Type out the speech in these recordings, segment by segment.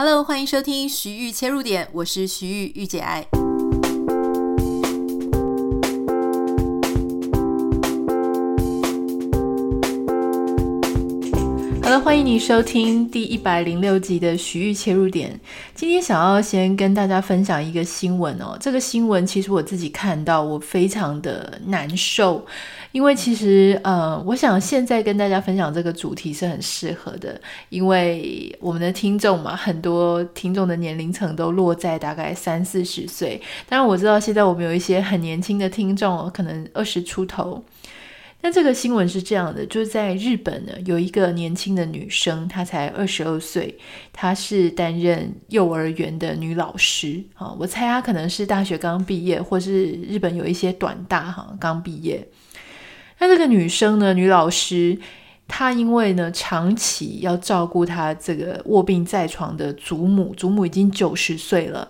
Hello，欢迎收听徐玉切入点，我是徐玉御姐爱。好了，欢迎你收听第一百零六集的徐玉切入点。今天想要先跟大家分享一个新闻哦，这个新闻其实我自己看到，我非常的难受。因为其实，呃，我想现在跟大家分享这个主题是很适合的，因为我们的听众嘛，很多听众的年龄层都落在大概三四十岁。当然，我知道现在我们有一些很年轻的听众，可能二十出头。但这个新闻是这样的，就是在日本呢，有一个年轻的女生，她才二十二岁，她是担任幼儿园的女老师啊。我猜她可能是大学刚毕业，或是日本有一些短大哈刚毕业。那这个女生呢，女老师，她因为呢长期要照顾她这个卧病在床的祖母，祖母已经九十岁了。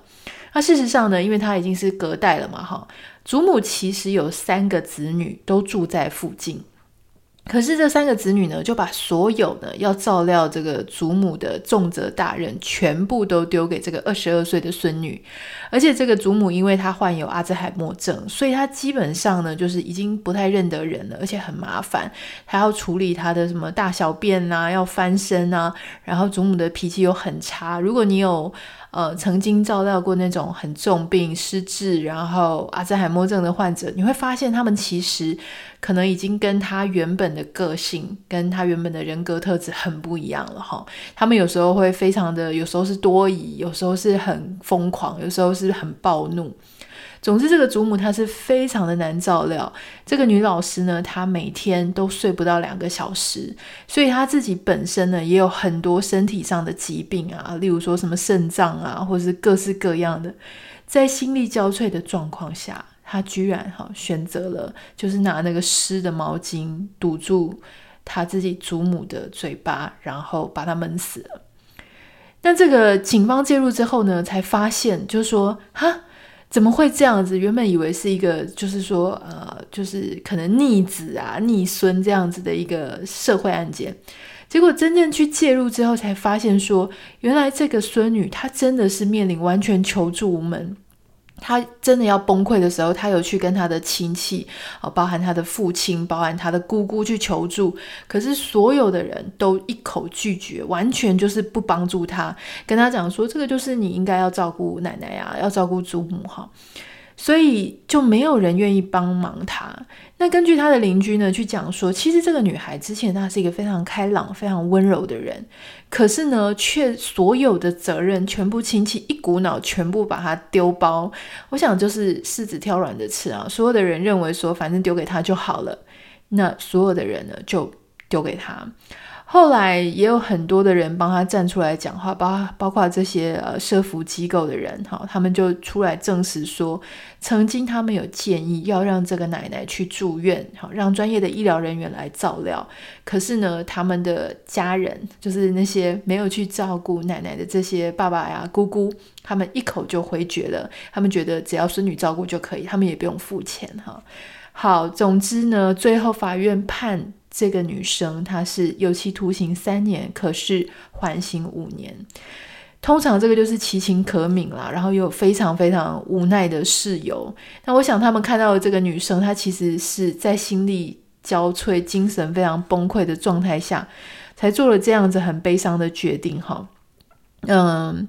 那事实上呢，因为她已经是隔代了嘛，哈，祖母其实有三个子女都住在附近。可是这三个子女呢，就把所有呢要照料这个祖母的重责大任，全部都丢给这个二十二岁的孙女。而且这个祖母因为她患有阿兹海默症，所以她基本上呢就是已经不太认得人了，而且很麻烦，还要处理她的什么大小便啊，要翻身啊。然后祖母的脾气又很差。如果你有呃曾经照料过那种很重病、失智，然后阿兹海默症的患者，你会发现他们其实。可能已经跟他原本的个性，跟他原本的人格特质很不一样了哈。他们有时候会非常的，有时候是多疑，有时候是很疯狂，有时候是很暴怒。总之，这个祖母她是非常的难照料。这个女老师呢，她每天都睡不到两个小时，所以她自己本身呢也有很多身体上的疾病啊，例如说什么肾脏啊，或是各式各样的，在心力交瘁的状况下。她居然哈选择了，就是拿那个湿的毛巾堵住她自己祖母的嘴巴，然后把她闷死了。那这个警方介入之后呢，才发现就是说，哈，怎么会这样子？原本以为是一个，就是说，呃，就是可能逆子啊、逆孙这样子的一个社会案件，结果真正去介入之后，才发现说，原来这个孙女她真的是面临完全求助无门。他真的要崩溃的时候，他有去跟他的亲戚，啊，包含他的父亲，包含他的姑姑去求助，可是所有的人都一口拒绝，完全就是不帮助他，跟他讲说，这个就是你应该要照顾奶奶啊，要照顾祖母哈。所以就没有人愿意帮忙他。那根据他的邻居呢去讲说，其实这个女孩之前她是一个非常开朗、非常温柔的人，可是呢，却所有的责任全部亲戚一股脑全部把她丢包。我想就是柿子挑软的吃啊，所有的人认为说反正丢给她就好了，那所有的人呢就丢给她。后来也有很多的人帮他站出来讲话，包包括这些呃社福机构的人哈，他们就出来证实说，曾经他们有建议要让这个奶奶去住院，好让专业的医疗人员来照料。可是呢，他们的家人就是那些没有去照顾奶奶的这些爸爸呀、姑姑，他们一口就回绝了。他们觉得只要孙女照顾就可以，他们也不用付钱哈。好，总之呢，最后法院判。这个女生她是有期徒刑三年，可是缓刑五年。通常这个就是其情可悯啦，然后又非常非常无奈的事由。那我想他们看到的这个女生，她其实是在心力交瘁、精神非常崩溃的状态下，才做了这样子很悲伤的决定。哈，嗯。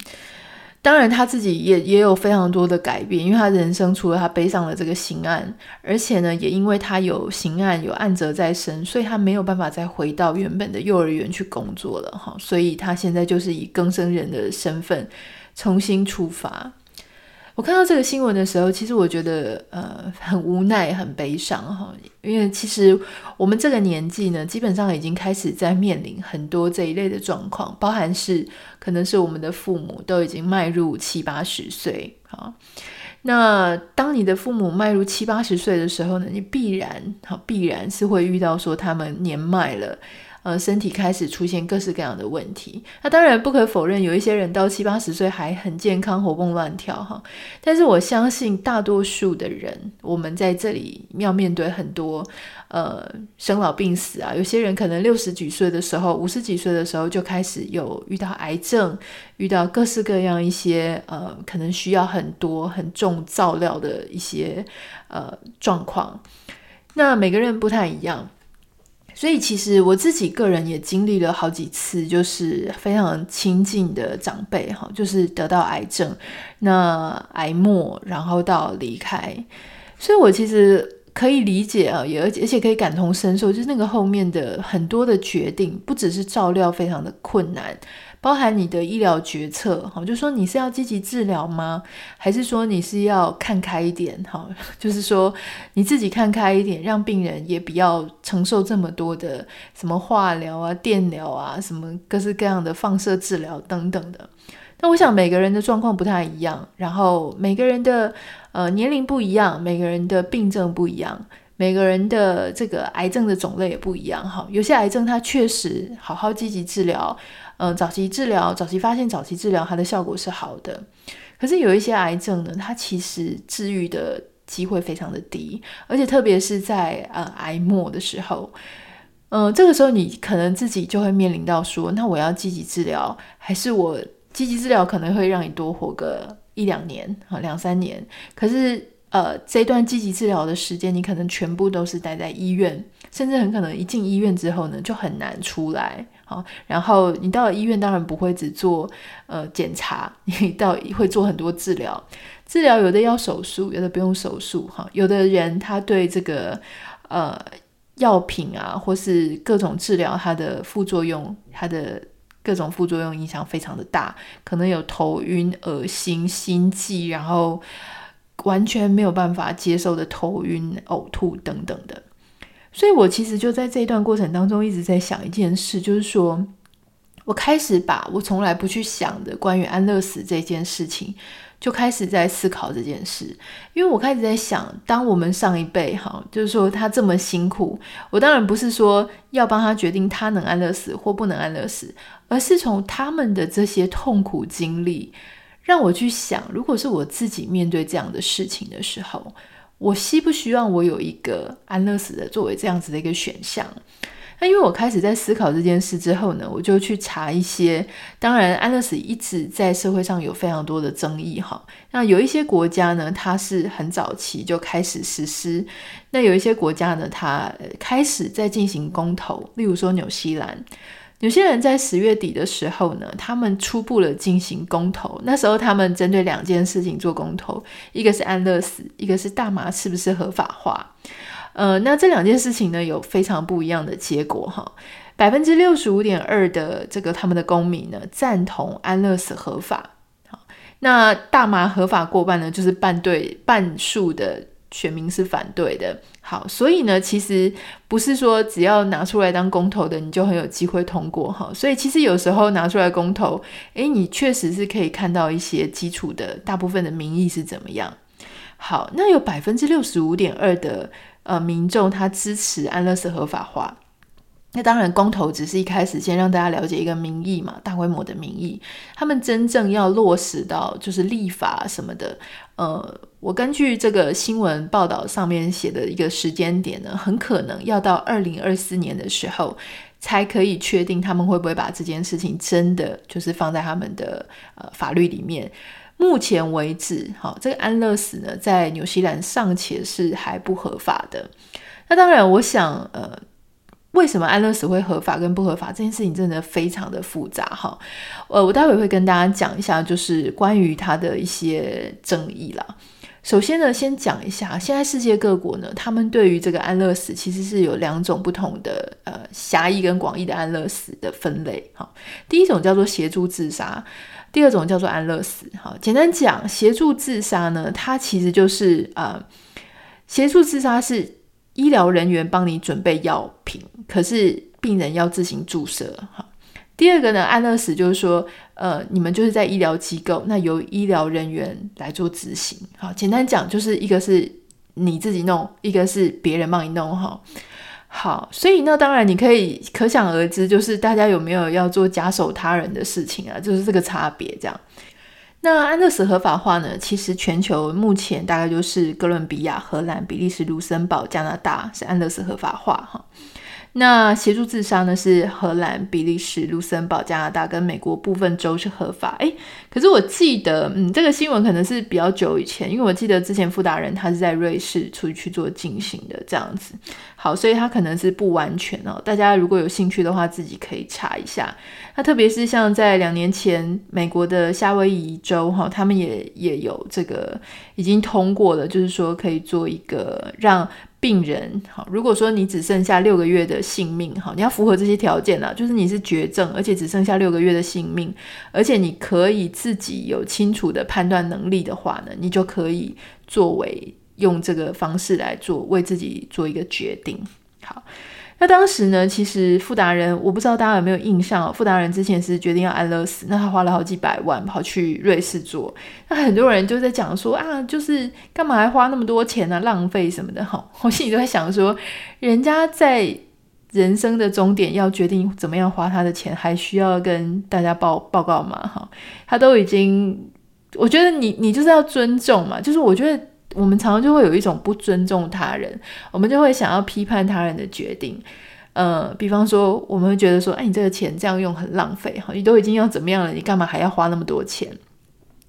当然，他自己也也有非常多的改变，因为他人生除了他背上了这个刑案，而且呢，也因为他有刑案有案责在身，所以他没有办法再回到原本的幼儿园去工作了哈，所以他现在就是以更生人的身份重新出发。我看到这个新闻的时候，其实我觉得呃很无奈、很悲伤哈，因为其实我们这个年纪呢，基本上已经开始在面临很多这一类的状况，包含是可能是我们的父母都已经迈入七八十岁啊。那当你的父母迈入七八十岁的时候呢，你必然好必然是会遇到说他们年迈了呃，身体开始出现各式各样的问题。那当然不可否认，有一些人到七八十岁还很健康，活蹦乱跳哈。但是我相信大多数的人，我们在这里要面对很多呃生老病死啊。有些人可能六十几岁的时候，五十几岁的时候就开始有遇到癌症，遇到各式各样一些呃可能需要很多很重照料的一些呃状况。那每个人不太一样。所以其实我自己个人也经历了好几次，就是非常亲近的长辈哈，就是得到癌症，那癌末，然后到离开，所以我其实可以理解啊，也而且而且可以感同身受，就是那个后面的很多的决定，不只是照料非常的困难。包含你的医疗决策，哈，就说你是要积极治疗吗？还是说你是要看开一点，哈，就是说你自己看开一点，让病人也不要承受这么多的什么化疗啊、电疗啊，什么各式各样的放射治疗等等的。那我想每个人的状况不太一样，然后每个人的呃年龄不一样，每个人的病症不一样，每个人的这个癌症的种类也不一样，哈，有些癌症它确实好好积极治疗。嗯，早期治疗、早期发现、早期治疗，它的效果是好的。可是有一些癌症呢，它其实治愈的机会非常的低，而且特别是在呃癌末的时候，嗯，这个时候你可能自己就会面临到说，那我要积极治疗，还是我积极治疗可能会让你多活个一两年啊，两三年。可是呃，这段积极治疗的时间，你可能全部都是待在医院，甚至很可能一进医院之后呢，就很难出来。好，然后你到了医院，当然不会只做呃 检查，你到会做很多治疗。治疗有的要手术，有的不用手术。哈，有的人他对这个呃药品啊，或是各种治疗，它的副作用，它的各种副作用影响非常的大，可能有头晕、恶心、心悸，然后完全没有办法接受的头晕、呕吐等等的。所以，我其实就在这一段过程当中一直在想一件事，就是说我开始把我从来不去想的关于安乐死这件事情，就开始在思考这件事。因为我开始在想，当我们上一辈哈，就是说他这么辛苦，我当然不是说要帮他决定他能安乐死或不能安乐死，而是从他们的这些痛苦经历，让我去想，如果是我自己面对这样的事情的时候。我希不希望我有一个安乐死的作为这样子的一个选项？那因为我开始在思考这件事之后呢，我就去查一些。当然，安乐死一直在社会上有非常多的争议哈。那有一些国家呢，它是很早期就开始实施；那有一些国家呢，它开始在进行公投，例如说纽西兰。有些人在十月底的时候呢，他们初步了进行公投。那时候他们针对两件事情做公投，一个是安乐死，一个是大麻是不是合法化。呃，那这两件事情呢，有非常不一样的结果哈。百分之六十五点二的这个他们的公民呢，赞同安乐死合法。那大麻合法过半呢，就是半对半数的。选民是反对的，好，所以呢，其实不是说只要拿出来当公投的，你就很有机会通过哈。所以其实有时候拿出来公投，诶，你确实是可以看到一些基础的大部分的民意是怎么样。好，那有百分之六十五点二的呃民众他支持安乐死合法化。那当然，公投只是一开始先让大家了解一个民意嘛，大规模的民意。他们真正要落实到就是立法什么的，呃，我根据这个新闻报道上面写的一个时间点呢，很可能要到二零二四年的时候，才可以确定他们会不会把这件事情真的就是放在他们的呃法律里面。目前为止，好，这个安乐死呢，在纽西兰尚且是还不合法的。那当然，我想，呃。为什么安乐死会合法跟不合法这件事情真的非常的复杂哈，呃，我待会会跟大家讲一下，就是关于它的一些争议啦。首先呢，先讲一下，现在世界各国呢，他们对于这个安乐死其实是有两种不同的呃狭义跟广义的安乐死的分类哈。第一种叫做协助自杀，第二种叫做安乐死。哈，简单讲，协助自杀呢，它其实就是呃，协助自杀是。医疗人员帮你准备药品，可是病人要自行注射。哈，第二个呢，安乐死就是说，呃，你们就是在医疗机构，那由医疗人员来做执行。好，简单讲就是一个是你自己弄，一个是别人帮你弄。哈，好，所以那当然你可以可想而知，就是大家有没有要做假手他人的事情啊？就是这个差别这样。那安乐死合法化呢？其实全球目前大概就是哥伦比亚、荷兰、比利时、卢森堡、加拿大是安乐死合法化哈。那协助自杀呢？是荷兰、比利时、卢森堡、加拿大跟美国部分州是合法。诶，可是我记得，嗯，这个新闻可能是比较久以前，因为我记得之前傅达人他是在瑞士出去做进行的这样子。好，所以他可能是不完全哦。大家如果有兴趣的话，自己可以查一下。那特别是像在两年前，美国的夏威夷州哈，他们也也有这个已经通过了，就是说可以做一个让。病人好，如果说你只剩下六个月的性命，好，你要符合这些条件了，就是你是绝症，而且只剩下六个月的性命，而且你可以自己有清楚的判断能力的话呢，你就可以作为用这个方式来做，为自己做一个决定，好。那当时呢，其实富达人，我不知道大家有没有印象哦。傅达人之前是决定要安乐死，那他花了好几百万跑去瑞士做。那很多人就在讲说啊，就是干嘛还花那么多钱呢？啊？浪费什么的哈。我心里都在想说，人家在人生的终点要决定怎么样花他的钱，还需要跟大家报报告吗？哈，他都已经，我觉得你你就是要尊重嘛，就是我觉得。我们常常就会有一种不尊重他人，我们就会想要批判他人的决定。呃，比方说，我们会觉得说，哎，你这个钱这样用很浪费哈，你都已经要怎么样了，你干嘛还要花那么多钱？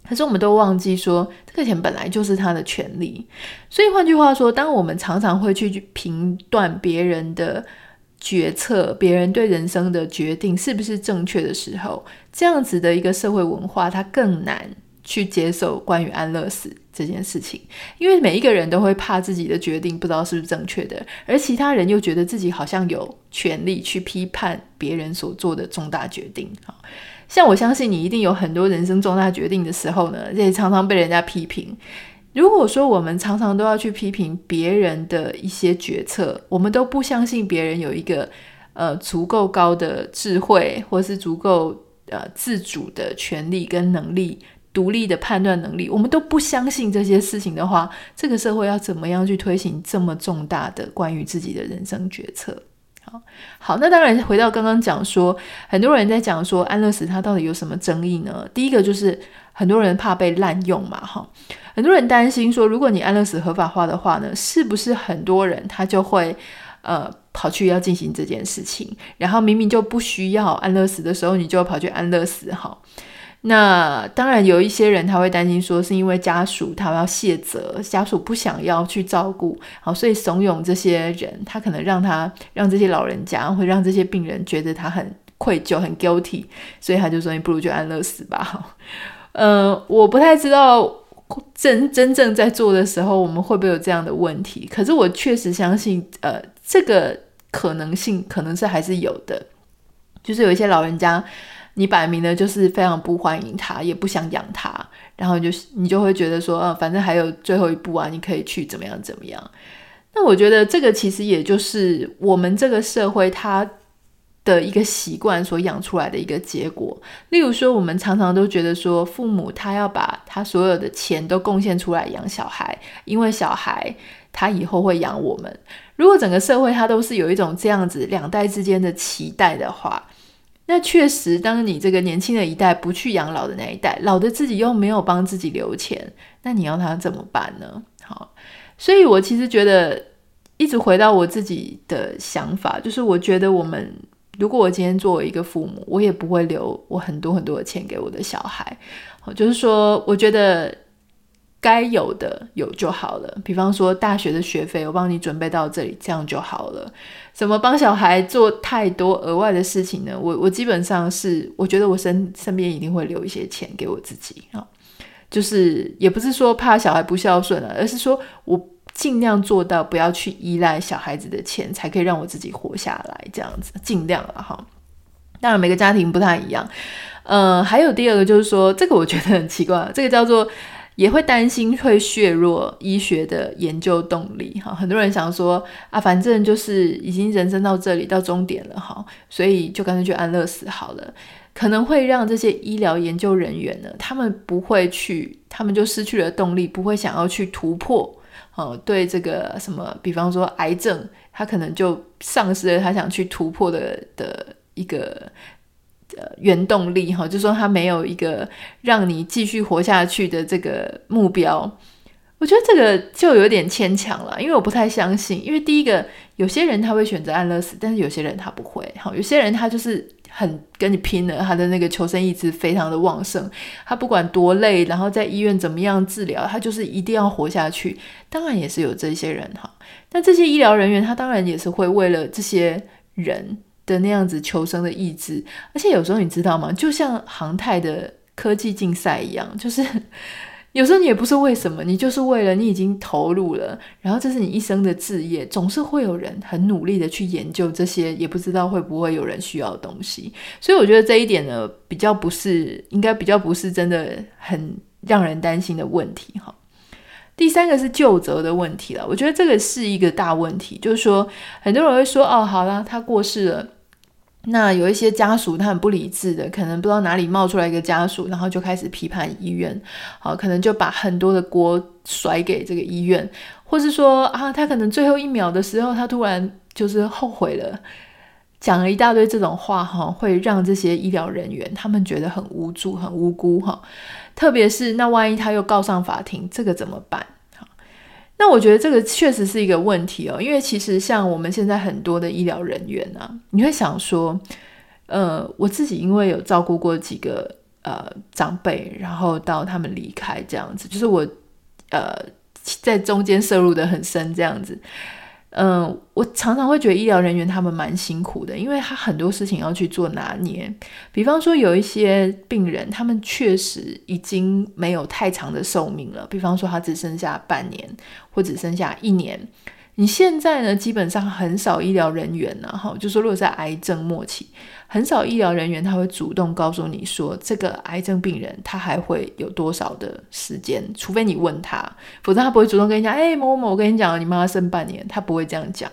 可是我们都忘记说，这个钱本来就是他的权利。所以换句话说，当我们常常会去评断别人的决策、别人对人生的决定是不是正确的时候，这样子的一个社会文化，它更难。去接受关于安乐死这件事情，因为每一个人都会怕自己的决定不知道是不是正确的，而其他人又觉得自己好像有权利去批判别人所做的重大决定。像我相信你一定有很多人生重大决定的时候呢，也常常被人家批评。如果说我们常常都要去批评别人的一些决策，我们都不相信别人有一个呃足够高的智慧，或是足够呃自主的权利跟能力。独立的判断能力，我们都不相信这些事情的话，这个社会要怎么样去推行这么重大的关于自己的人生决策？好，好，那当然回到刚刚讲说，很多人在讲说安乐死它到底有什么争议呢？第一个就是很多人怕被滥用嘛，哈，很多人担心说，如果你安乐死合法化的话呢，是不是很多人他就会呃跑去要进行这件事情，然后明明就不需要安乐死的时候，你就跑去安乐死，哈。那当然有一些人他会担心说，是因为家属他要卸责，家属不想要去照顾，好，所以怂恿这些人，他可能让他让这些老人家，会让这些病人觉得他很愧疚、很 guilty，所以他就说你不如就安乐死吧。呃，我不太知道真真正在做的时候，我们会不会有这样的问题？可是我确实相信，呃，这个可能性可能是还是有的，就是有一些老人家。你摆明了就是非常不欢迎他，也不想养他，然后就是你就会觉得说，嗯，反正还有最后一步啊，你可以去怎么样怎么样。那我觉得这个其实也就是我们这个社会它的一个习惯所养出来的一个结果。例如说，我们常常都觉得说，父母他要把他所有的钱都贡献出来养小孩，因为小孩他以后会养我们。如果整个社会它都是有一种这样子两代之间的期待的话，那确实，当你这个年轻的一代不去养老的那一代，老的自己又没有帮自己留钱，那你要他怎么办呢？好，所以我其实觉得，一直回到我自己的想法，就是我觉得我们，如果我今天作为一个父母，我也不会留我很多很多的钱给我的小孩。好，就是说，我觉得。该有的有就好了，比方说大学的学费，我帮你准备到这里，这样就好了。什么帮小孩做太多额外的事情呢？我我基本上是，我觉得我身身边一定会留一些钱给我自己啊，就是也不是说怕小孩不孝顺了，而是说我尽量做到不要去依赖小孩子的钱，才可以让我自己活下来，这样子尽量了哈。当然每个家庭不太一样，呃，还有第二个就是说，这个我觉得很奇怪，这个叫做。也会担心会削弱医学的研究动力，哈，很多人想说啊，反正就是已经人生到这里到终点了，哈，所以就干脆去安乐死好了，可能会让这些医疗研究人员呢，他们不会去，他们就失去了动力，不会想要去突破，哦，对这个什么，比方说癌症，他可能就丧失了他想去突破的的一个呃原动力哈，就说他没有一个让你继续活下去的这个目标。我觉得这个就有点牵强了，因为我不太相信。因为第一个，有些人他会选择安乐死，但是有些人他不会。好，有些人他就是很跟你拼了，他的那个求生意志非常的旺盛，他不管多累，然后在医院怎么样治疗，他就是一定要活下去。当然也是有这些人哈，但这些医疗人员他当然也是会为了这些人的那样子求生的意志，而且有时候你知道吗？就像航太的科技竞赛一样，就是。有时候你也不是为什么，你就是为了你已经投入了，然后这是你一生的志业，总是会有人很努力的去研究这些，也不知道会不会有人需要的东西。所以我觉得这一点呢，比较不是，应该比较不是真的很让人担心的问题哈。第三个是究责的问题了，我觉得这个是一个大问题，就是说很多人会说哦，好了，他过世了。那有一些家属他很不理智的，可能不知道哪里冒出来一个家属，然后就开始批判医院，好，可能就把很多的锅甩给这个医院，或是说啊，他可能最后一秒的时候，他突然就是后悔了，讲了一大堆这种话，哈，会让这些医疗人员他们觉得很无助、很无辜，哈，特别是那万一他又告上法庭，这个怎么办？那我觉得这个确实是一个问题哦，因为其实像我们现在很多的医疗人员啊，你会想说，呃，我自己因为有照顾过几个呃长辈，然后到他们离开这样子，就是我呃在中间摄入的很深这样子。嗯，我常常会觉得医疗人员他们蛮辛苦的，因为他很多事情要去做拿捏。比方说，有一些病人，他们确实已经没有太长的寿命了。比方说，他只剩下半年，或只剩下一年。你现在呢，基本上很少医疗人员呢，哈，就说如果在癌症末期，很少医疗人员他会主动告诉你说，这个癌症病人他还会有多少的时间，除非你问他，否则他不会主动跟你讲，哎，某某某，我跟你讲，你妈妈剩半年，他不会这样讲，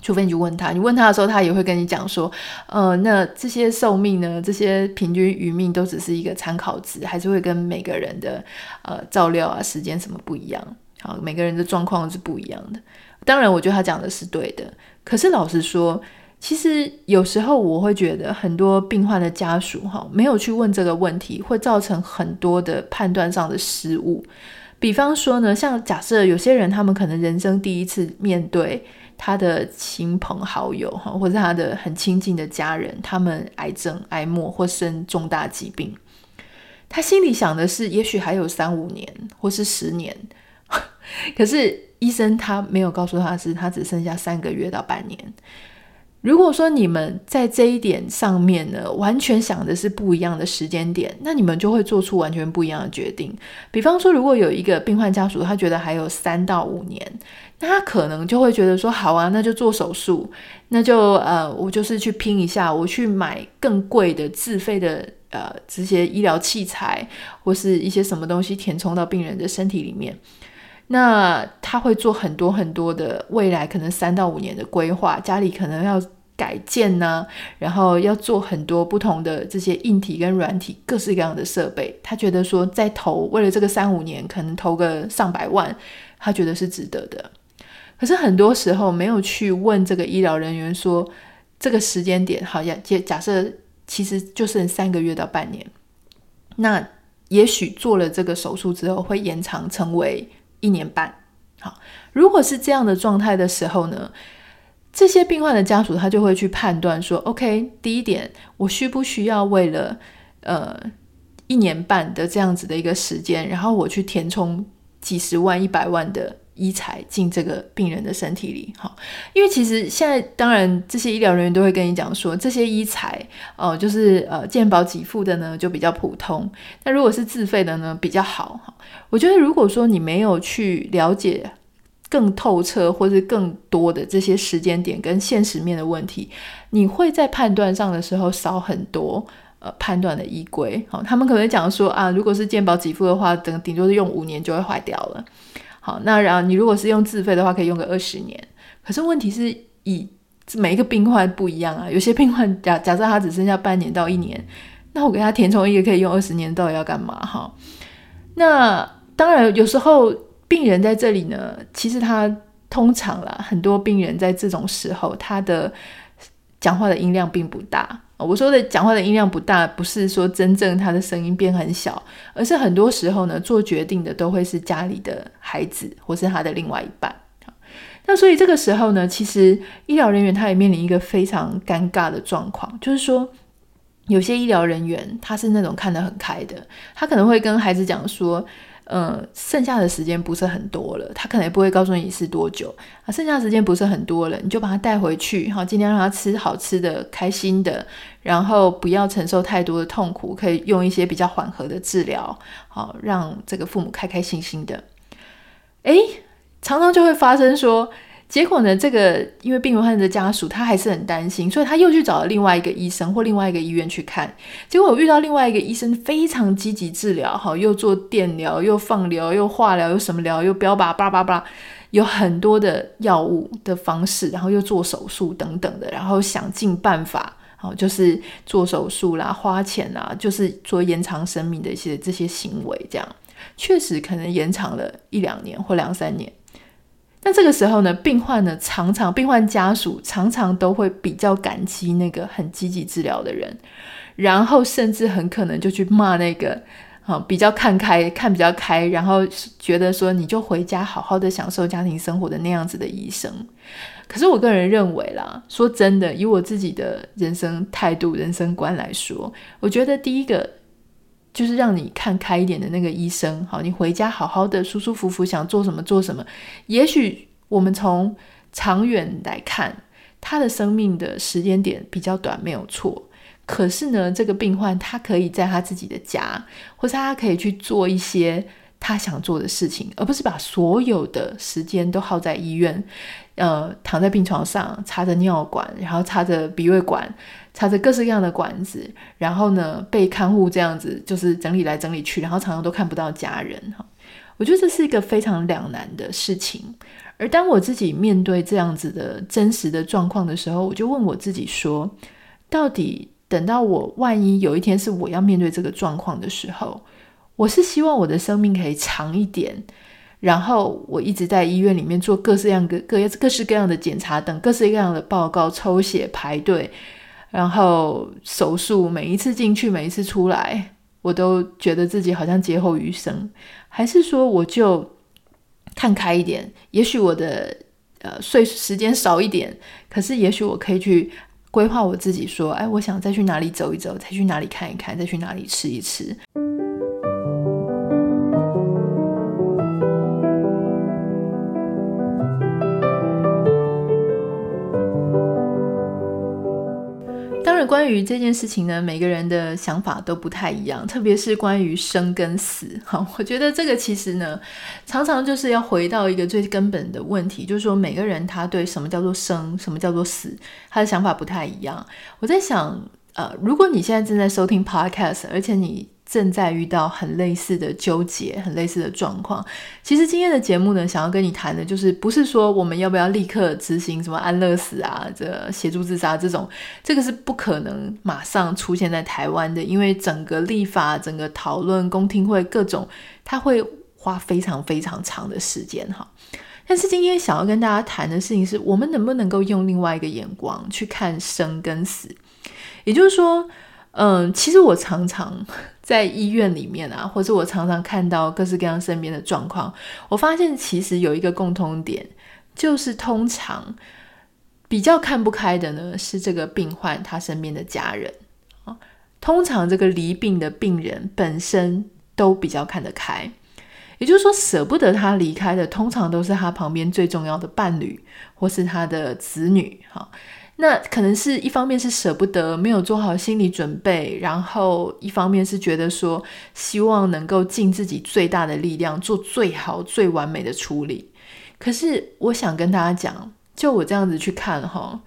除非你去问他，你问他的时候，他也会跟你讲说，呃，那这些寿命呢，这些平均余命都只是一个参考值，还是会跟每个人的呃照料啊时间什么不一样，好，每个人的状况是不一样的。当然，我觉得他讲的是对的。可是老实说，其实有时候我会觉得很多病患的家属哈，没有去问这个问题，会造成很多的判断上的失误。比方说呢，像假设有些人他们可能人生第一次面对他的亲朋好友哈，或者他的很亲近的家人，他们癌症、癌末或生重大疾病，他心里想的是，也许还有三五年或是十年，可是。医生他没有告诉他是，他只剩下三个月到半年。如果说你们在这一点上面呢，完全想的是不一样的时间点，那你们就会做出完全不一样的决定。比方说，如果有一个病患家属，他觉得还有三到五年，那他可能就会觉得说，好啊，那就做手术，那就呃，我就是去拼一下，我去买更贵的自费的呃这些医疗器材，或是一些什么东西填充到病人的身体里面。那他会做很多很多的未来可能三到五年的规划，家里可能要改建呢、然后要做很多不同的这些硬体跟软体各式各样的设备。他觉得说在投为了这个三五年，可能投个上百万，他觉得是值得的。可是很多时候没有去问这个医疗人员说，这个时间点好像，假假设其实就剩三个月到半年，那也许做了这个手术之后会延长成为。一年半，好，如果是这样的状态的时候呢，这些病患的家属他就会去判断说，OK，第一点，我需不需要为了呃一年半的这样子的一个时间，然后我去填充几十万、一百万的。医材进这个病人的身体里，哈，因为其实现在当然这些医疗人员都会跟你讲说，这些医材哦，就是呃健保给付的呢就比较普通，那如果是自费的呢比较好，哈。我觉得如果说你没有去了解更透彻或是更多的这些时间点跟现实面的问题，你会在判断上的时候少很多呃判断的依归，好，他们可能讲说啊，如果是健保给付的话，等顶多是用五年就会坏掉了。好，那然后你如果是用自费的话，可以用个二十年。可是问题是以每一个病患不一样啊，有些病患假假设他只剩下半年到一年，那我给他填充一个可以用二十年，到底要干嘛？哈，那当然有时候病人在这里呢，其实他通常啦，很多病人在这种时候，他的讲话的音量并不大。我说的讲话的音量不大，不是说真正他的声音变很小，而是很多时候呢，做决定的都会是家里的孩子或是他的另外一半。那所以这个时候呢，其实医疗人员他也面临一个非常尴尬的状况，就是说。有些医疗人员他是那种看得很开的，他可能会跟孩子讲说，呃，剩下的时间不是很多了，他可能也不会告诉你是多久啊，剩下的时间不是很多了，你就把他带回去，好，尽量让他吃好吃的、开心的，然后不要承受太多的痛苦，可以用一些比较缓和的治疗，好，让这个父母开开心心的。诶，常常就会发生说。结果呢，这个因为病患的家属他还是很担心，所以他又去找了另外一个医生或另外一个医院去看。结果我遇到另外一个医生非常积极治疗，哈，又做电疗，又放疗，又化疗，又什么疗，又标靶，叭叭叭，有很多的药物的方式，然后又做手术等等的，然后想尽办法，好，就是做手术啦，花钱啦，就是做延长生命的一些这些行为，这样确实可能延长了一两年或两三年。那这个时候呢，病患呢常常，病患家属常常都会比较感激那个很积极治疗的人，然后甚至很可能就去骂那个啊比较看开、看比较开，然后觉得说你就回家好好的享受家庭生活的那样子的医生。可是我个人认为啦，说真的，以我自己的人生态度、人生观来说，我觉得第一个。就是让你看开一点的那个医生，好，你回家好好的舒舒服服，想做什么做什么。也许我们从长远来看，他的生命的时间点比较短，没有错。可是呢，这个病患他可以在他自己的家，或者他可以去做一些他想做的事情，而不是把所有的时间都耗在医院，呃，躺在病床上插着尿管，然后插着鼻胃管。插着各式各样的管子，然后呢，被看护这样子，就是整理来整理去，然后常常都看不到家人哈。我觉得这是一个非常两难的事情。而当我自己面对这样子的真实的状况的时候，我就问我自己说：到底等到我万一有一天是我要面对这个状况的时候，我是希望我的生命可以长一点，然后我一直在医院里面做各式各样各各各式各样的检查等各式各样的报告、抽血、排队。然后手术，每一次进去，每一次出来，我都觉得自己好像劫后余生。还是说，我就看开一点？也许我的呃睡时间少一点，可是也许我可以去规划我自己，说，哎，我想再去哪里走一走，再去哪里看一看，再去哪里吃一吃。关于这件事情呢，每个人的想法都不太一样，特别是关于生跟死。哈，我觉得这个其实呢，常常就是要回到一个最根本的问题，就是说每个人他对什么叫做生，什么叫做死，他的想法不太一样。我在想，呃，如果你现在正在收听 Podcast，而且你正在遇到很类似的纠结、很类似的状况。其实今天的节目呢，想要跟你谈的，就是不是说我们要不要立刻执行什么安乐死啊、这协助自杀这种，这个是不可能马上出现在台湾的，因为整个立法、整个讨论、公听会各种，它会花非常非常长的时间哈。但是今天想要跟大家谈的事情是，我们能不能够用另外一个眼光去看生跟死，也就是说。嗯，其实我常常在医院里面啊，或者我常常看到各式各样身边的状况，我发现其实有一个共通点，就是通常比较看不开的呢，是这个病患他身边的家人啊。通常这个离病的病人本身都比较看得开，也就是说，舍不得他离开的，通常都是他旁边最重要的伴侣，或是他的子女，哈。那可能是一方面是舍不得，没有做好心理准备，然后一方面是觉得说希望能够尽自己最大的力量做最好、最完美的处理。可是我想跟大家讲，就我这样子去看哈，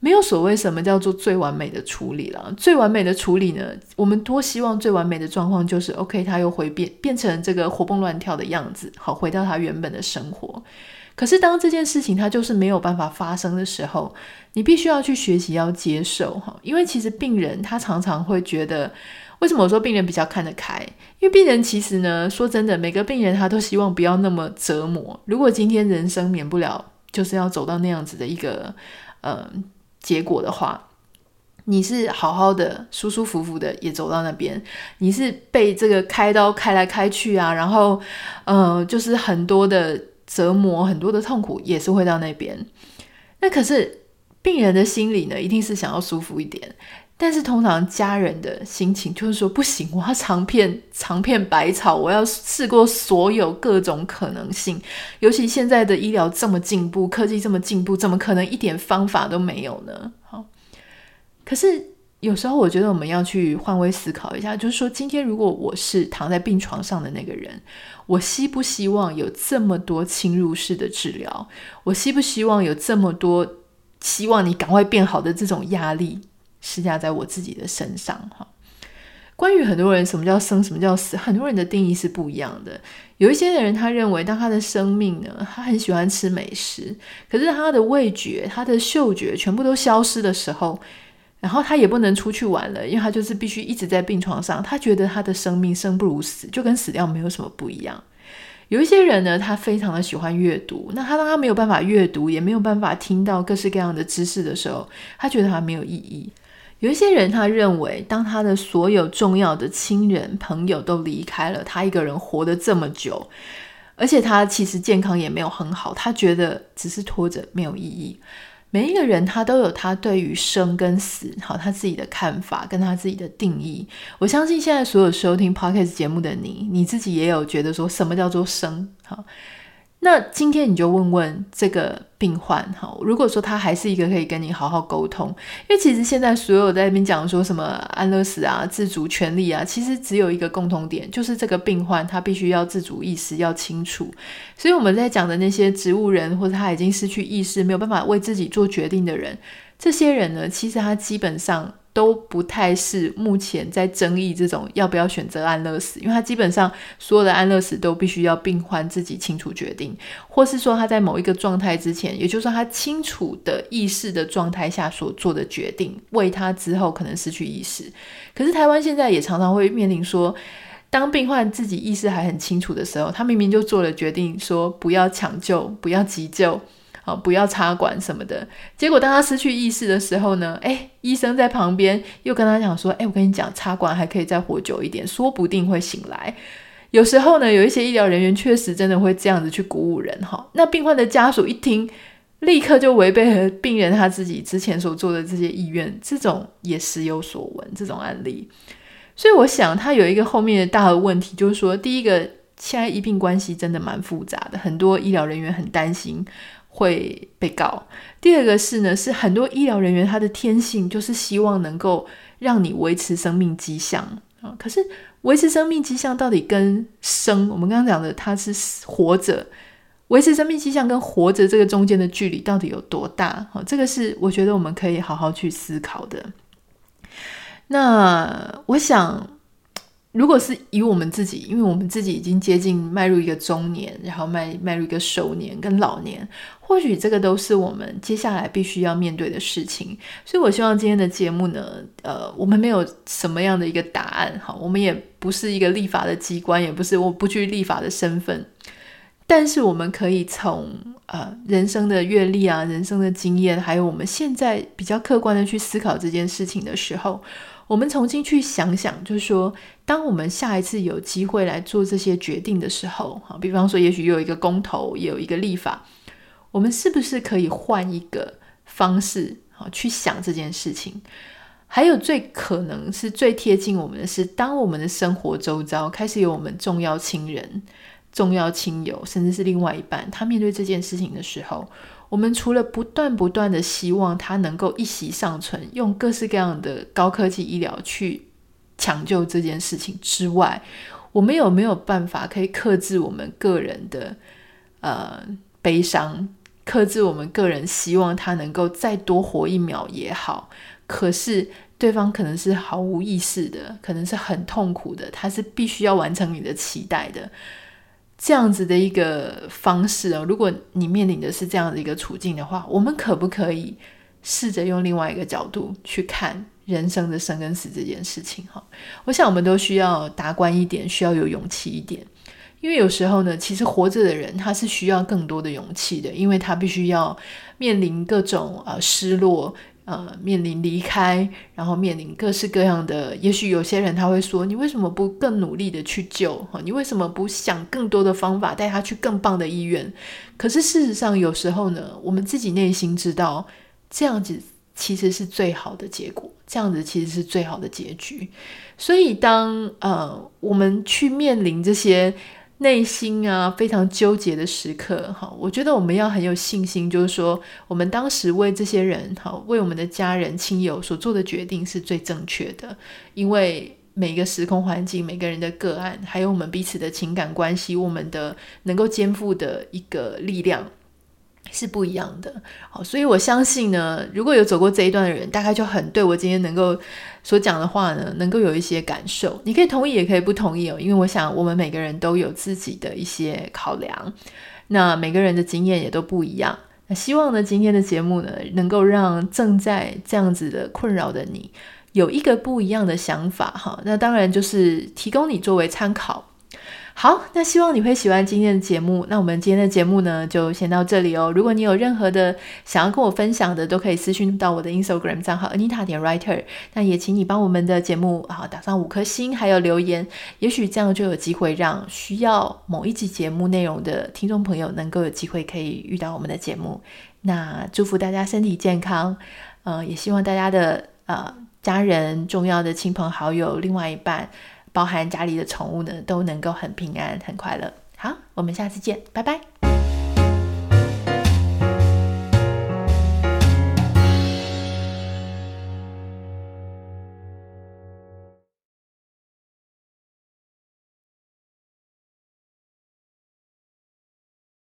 没有所谓什么叫做最完美的处理了。最完美的处理呢，我们多希望最完美的状况就是 OK，他又会变变成这个活蹦乱跳的样子，好，回到他原本的生活。可是当这件事情它就是没有办法发生的时候，你必须要去学习要接受哈，因为其实病人他常常会觉得为什么我说病人比较看得开？因为病人其实呢，说真的，每个病人他都希望不要那么折磨。如果今天人生免不了就是要走到那样子的一个呃结果的话，你是好好的、舒舒服服的也走到那边，你是被这个开刀开来开去啊，然后呃，就是很多的折磨、很多的痛苦也是会到那边。那可是病人的心里呢，一定是想要舒服一点。但是通常家人的心情就是说，不行，我要尝遍尝遍百草，我要试过所有各种可能性。尤其现在的医疗这么进步，科技这么进步，怎么可能一点方法都没有呢？好，可是有时候我觉得我们要去换位思考一下，就是说，今天如果我是躺在病床上的那个人，我希不希望有这么多侵入式的治疗？我希不希望有这么多希望你赶快变好的这种压力？施加在我自己的身上哈。关于很多人什么叫生，什么叫死，很多人的定义是不一样的。有一些人他认为，当他的生命呢，他很喜欢吃美食，可是他的味觉、他的嗅觉全部都消失的时候，然后他也不能出去玩了，因为他就是必须一直在病床上。他觉得他的生命生不如死，就跟死掉没有什么不一样。有一些人呢，他非常的喜欢阅读，那他当他没有办法阅读，也没有办法听到各式各样的知识的时候，他觉得他没有意义。有一些人，他认为，当他的所有重要的亲人、朋友都离开了，他一个人活得这么久，而且他其实健康也没有很好，他觉得只是拖着没有意义。每一个人他都有他对于生跟死，好，他自己的看法跟他自己的定义。我相信现在所有收听 Podcast 节目的你，你自己也有觉得说什么叫做生，好。那今天你就问问这个病患哈，如果说他还是一个可以跟你好好沟通，因为其实现在所有在那边讲说什么安乐死啊、自主权利啊，其实只有一个共同点，就是这个病患他必须要自主意识要清楚。所以我们在讲的那些植物人或者他已经失去意识、没有办法为自己做决定的人，这些人呢，其实他基本上。都不太是目前在争议这种要不要选择安乐死，因为他基本上所有的安乐死都必须要病患自己清楚决定，或是说他在某一个状态之前，也就是说他清楚的意识的状态下所做的决定，为他之后可能失去意识。可是台湾现在也常常会面临说，当病患自己意识还很清楚的时候，他明明就做了决定，说不要抢救，不要急救。啊，不要插管什么的。结果当他失去意识的时候呢，诶，医生在旁边又跟他讲说，诶，我跟你讲，插管还可以再活久一点，说不定会醒来。有时候呢，有一些医疗人员确实真的会这样子去鼓舞人哈。那病患的家属一听，立刻就违背了病人他自己之前所做的这些意愿，这种也时有所闻，这种案例。所以我想，他有一个后面的大的问题，就是说，第一个，现在医病关系真的蛮复杂的，很多医疗人员很担心。会被告。第二个是呢，是很多医疗人员他的天性就是希望能够让你维持生命迹象啊。可是维持生命迹象到底跟生，我们刚刚讲的他是活着，维持生命迹象跟活着这个中间的距离到底有多大？好，这个是我觉得我们可以好好去思考的。那我想。如果是以我们自己，因为我们自己已经接近迈入一个中年，然后迈迈入一个熟年跟老年，或许这个都是我们接下来必须要面对的事情。所以，我希望今天的节目呢，呃，我们没有什么样的一个答案，哈，我们也不是一个立法的机关，也不是我不具立法的身份，但是我们可以从呃人生的阅历啊、人生的经验，还有我们现在比较客观的去思考这件事情的时候。我们重新去想想，就是说，当我们下一次有机会来做这些决定的时候，哈，比方说，也许有一个公投，也有一个立法，我们是不是可以换一个方式，好，去想这件事情？还有最可能是最贴近我们的是，当我们的生活周遭开始有我们重要亲人、重要亲友，甚至是另外一半，他面对这件事情的时候。我们除了不断不断的希望他能够一息尚存，用各式各样的高科技医疗去抢救这件事情之外，我们有没有办法可以克制我们个人的呃悲伤，克制我们个人希望他能够再多活一秒也好？可是对方可能是毫无意识的，可能是很痛苦的，他是必须要完成你的期待的。这样子的一个方式哦，如果你面临的是这样的一个处境的话，我们可不可以试着用另外一个角度去看，人生的生跟死这件事情哈。我想我们都需要达观一点，需要有勇气一点，因为有时候呢，其实活着的人他是需要更多的勇气的，因为他必须要面临各种呃失落。呃，面临离开，然后面临各式各样的，也许有些人他会说：“你为什么不更努力的去救？哈，你为什么不想更多的方法带他去更棒的医院？”可是事实上，有时候呢，我们自己内心知道，这样子其实是最好的结果，这样子其实是最好的结局。所以当，呃我们去面临这些。内心啊，非常纠结的时刻，哈，我觉得我们要很有信心，就是说，我们当时为这些人，哈，为我们的家人、亲友所做的决定是最正确的，因为每个时空环境、每个人的个案，还有我们彼此的情感关系，我们的能够肩负的一个力量。是不一样的，好，所以我相信呢，如果有走过这一段的人，大概就很对我今天能够所讲的话呢，能够有一些感受。你可以同意，也可以不同意哦，因为我想我们每个人都有自己的一些考量，那每个人的经验也都不一样。那希望呢，今天的节目呢，能够让正在这样子的困扰的你有一个不一样的想法哈。那当然就是提供你作为参考。好，那希望你会喜欢今天的节目。那我们今天的节目呢，就先到这里哦。如果你有任何的想要跟我分享的，都可以私讯到我的 Instagram 账号 Anita 点 Writer。那也请你帮我们的节目啊打上五颗星，还有留言，也许这样就有机会让需要某一集节目内容的听众朋友能够有机会可以遇到我们的节目。那祝福大家身体健康，呃，也希望大家的呃家人、重要的亲朋好友、另外一半。包含家里的宠物呢，都能够很平安、很快乐。好，我们下次见，拜拜。